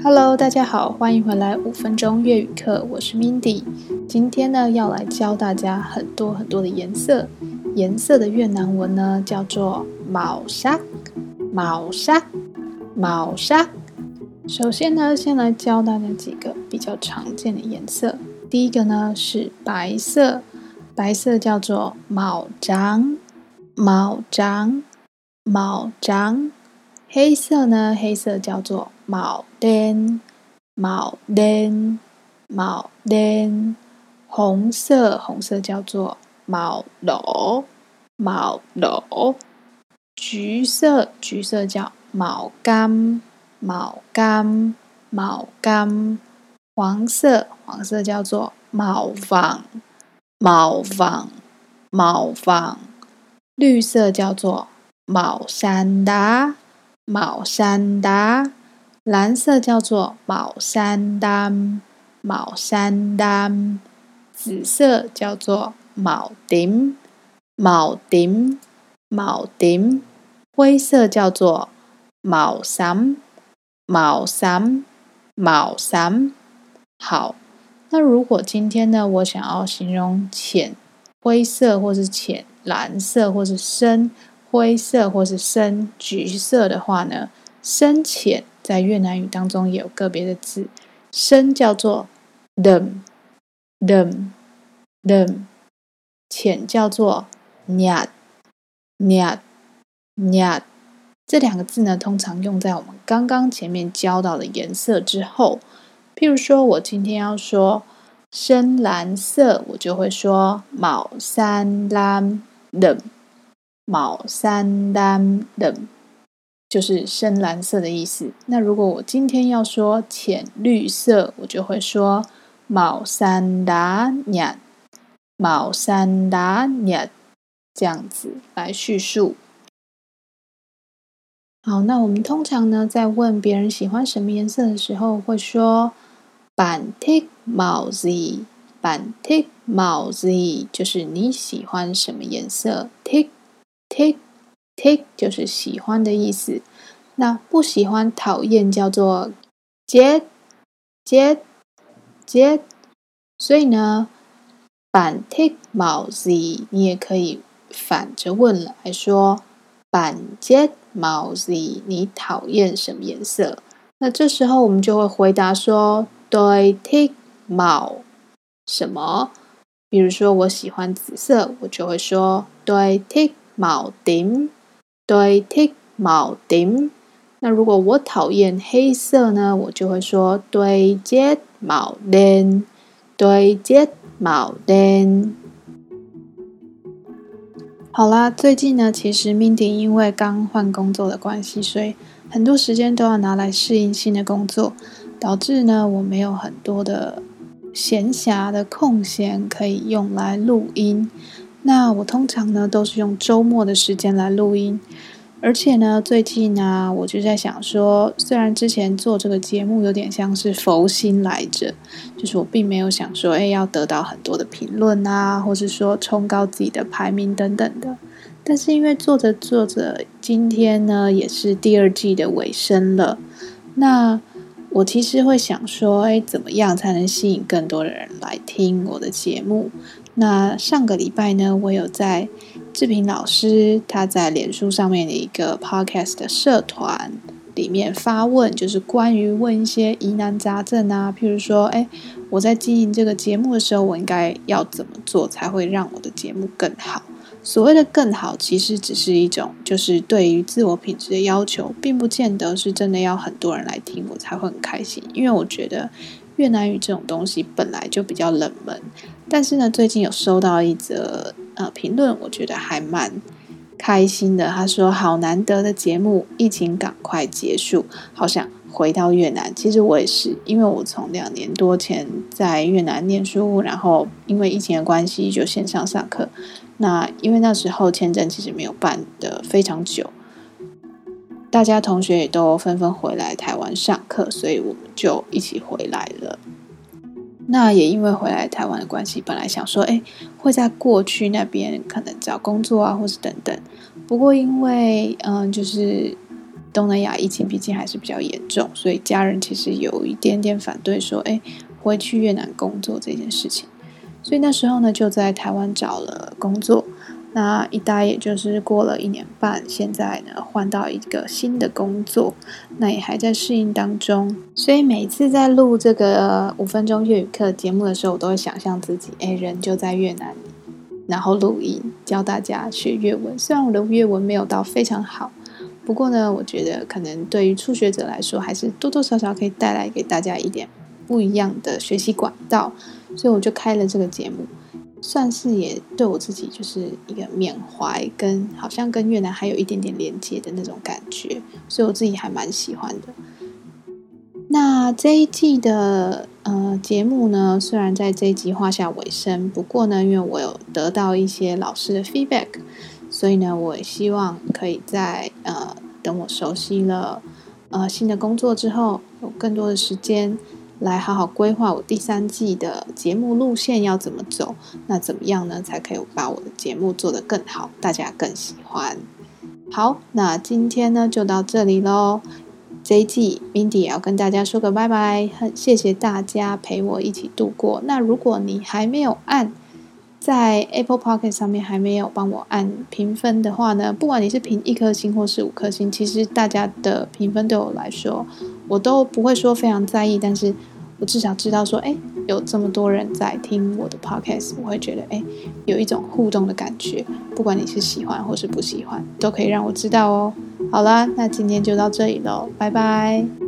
Hello，大家好，欢迎回来五分钟粤语课，我是 Mindy。今天呢，要来教大家很多很多的颜色。颜色的越南文呢，叫做 màu sắc，màu sắc，màu sắc。首先呢，先来教大家几个比较常见的颜色。第一个呢是白色，白色叫做 màu trắng，màu trắng，màu trắng。黑色呢，黑色叫做毛嫩，毛嫩，毛嫩。红色，红色叫做毛绿，毛绿。橘色，橘色叫毛柑，毛柑，毛柑。黄色，黄色叫做毛黄，毛黄，毛黄。绿色叫做毛山达，毛山达。蓝色叫做毛山丹毛山丹。紫色叫做毛顶毛顶毛顶灰色叫做毛衫毛衫毛衫好那如果今天呢我想要形容浅灰色或是浅蓝色或是深灰色或是深橘色的话呢深浅在越南语当中也有个别的字，深叫做 đậm，đậm，đậm，浅叫做 nhạt，nhạt，nhạt。这两个字呢，通常用在我们刚刚前面教到的颜色之后。譬如说，我今天要说深蓝色，我就会说 màu xanh lam đậm，màu xanh lam đậm，就是深蓝色的意思。那如果我今天要说浅绿色，我就会说毛三达眼，毛三达眼这样子来叙述。好，那我们通常呢，在问别人喜欢什么颜色的时候，会说“板蒂毛子”，“板蒂毛子”就是你喜欢什么颜色，“tick tick” take 就是喜欢的意思，那不喜欢讨厌叫做 jet jet jet。所以呢，板 tick 猛 Z，你也可以反着问来说板 jet 毛 Z 你讨厌什么颜色？那这时候我们就会回答说对 tick 猛什么。比如说我喜欢紫色，我就会说对 tick 猛顶。Tôi thích màu tím。那如果我讨厌黑色呢？我就会说 Tôi ghét màu đen。Tôi ghét màu đen。好啦，最近呢，其实 Mindy 因为刚换工作的关系，所以很多时间都要拿来适应新的工作。导致呢，我没有很多的闲暇的空闲可以用来录音。那我通常呢都是用周末的时间来录音。而且呢，最近呢，我就在想说，虽然之前做这个节目有点像是佛心来着，就是我并没有想说，哎，要得到很多的评论啊，或是说冲高自己的排名等等的。但是因为做着做着，今天呢也是第二季的尾声了，那。我其实会想说，哎，怎么样才能吸引更多的人来听我的节目？那上个礼拜呢，我有在志平老师他在脸书上面的一个 podcast 的社团里面发问，就是关于问一些疑难杂症啊，譬如说，哎，我在经营这个节目的时候，我应该要怎么做才会让我的节目更好？所谓的更好，其实只是一种，就是对于自我品质的要求，并不见得是真的要很多人来听我才会很开心。因为我觉得越南语这种东西本来就比较冷门，但是呢，最近有收到一则呃评论，我觉得还蛮开心的。他说：“好难得的节目，疫情赶快结束，好想回到越南。”其实我也是，因为我从两年多前在越南念书，然后因为疫情的关系就线上上课。那因为那时候签证其实没有办得非常久，大家同学也都纷纷回来台湾上课，所以我们就一起回来了。那也因为回来台湾的关系，本来想说，哎，会在过去那边可能找工作啊，或是等等。不过因为，嗯，就是东南亚疫情毕竟还是比较严重，所以家人其实有一点点反对，说：“哎，回去越南工作这件事情。”所以那时候呢，就在台湾找了工作。那一待也就是过了一年半，现在呢换到一个新的工作，那也还在适应当中。所以每次在录这个五分钟粤语课节目的时候，我都会想象自己，哎，人就在越南，然后录音教大家学粤文。虽然我的粤文没有到非常好，不过呢，我觉得可能对于初学者来说，还是多多少少可以带来给大家一点不一样的学习管道。所以我就开了这个节目。算是也对我自己就是一个缅怀，跟好像跟越南还有一点点连接的那种感觉，所以我自己还蛮喜欢的。那这一季的呃节目呢，虽然在这一集画下尾声，不过呢，因为我有得到一些老师的 feedback，所以呢，我也希望可以在呃等我熟悉了呃新的工作之后，有更多的时间。来好好规划我第三季的节目路线要怎么走，那怎么样呢？才可以把我的节目做得更好，大家更喜欢。好，那今天呢就到这里喽。这一季 Mindy 也要跟大家说个拜拜，很谢谢大家陪我一起度过。那如果你还没有按在 Apple Podcast 上面还没有帮我按评分的话呢，不管你是评一颗星或是五颗星，其实大家的评分对我来说，我都不会说非常在意，但是我至少知道说，哎，有这么多人在听我的 podcast，我会觉得，哎，有一种互动的感觉。不管你是喜欢或是不喜欢，都可以让我知道哦。好了，那今天就到这里喽，拜拜。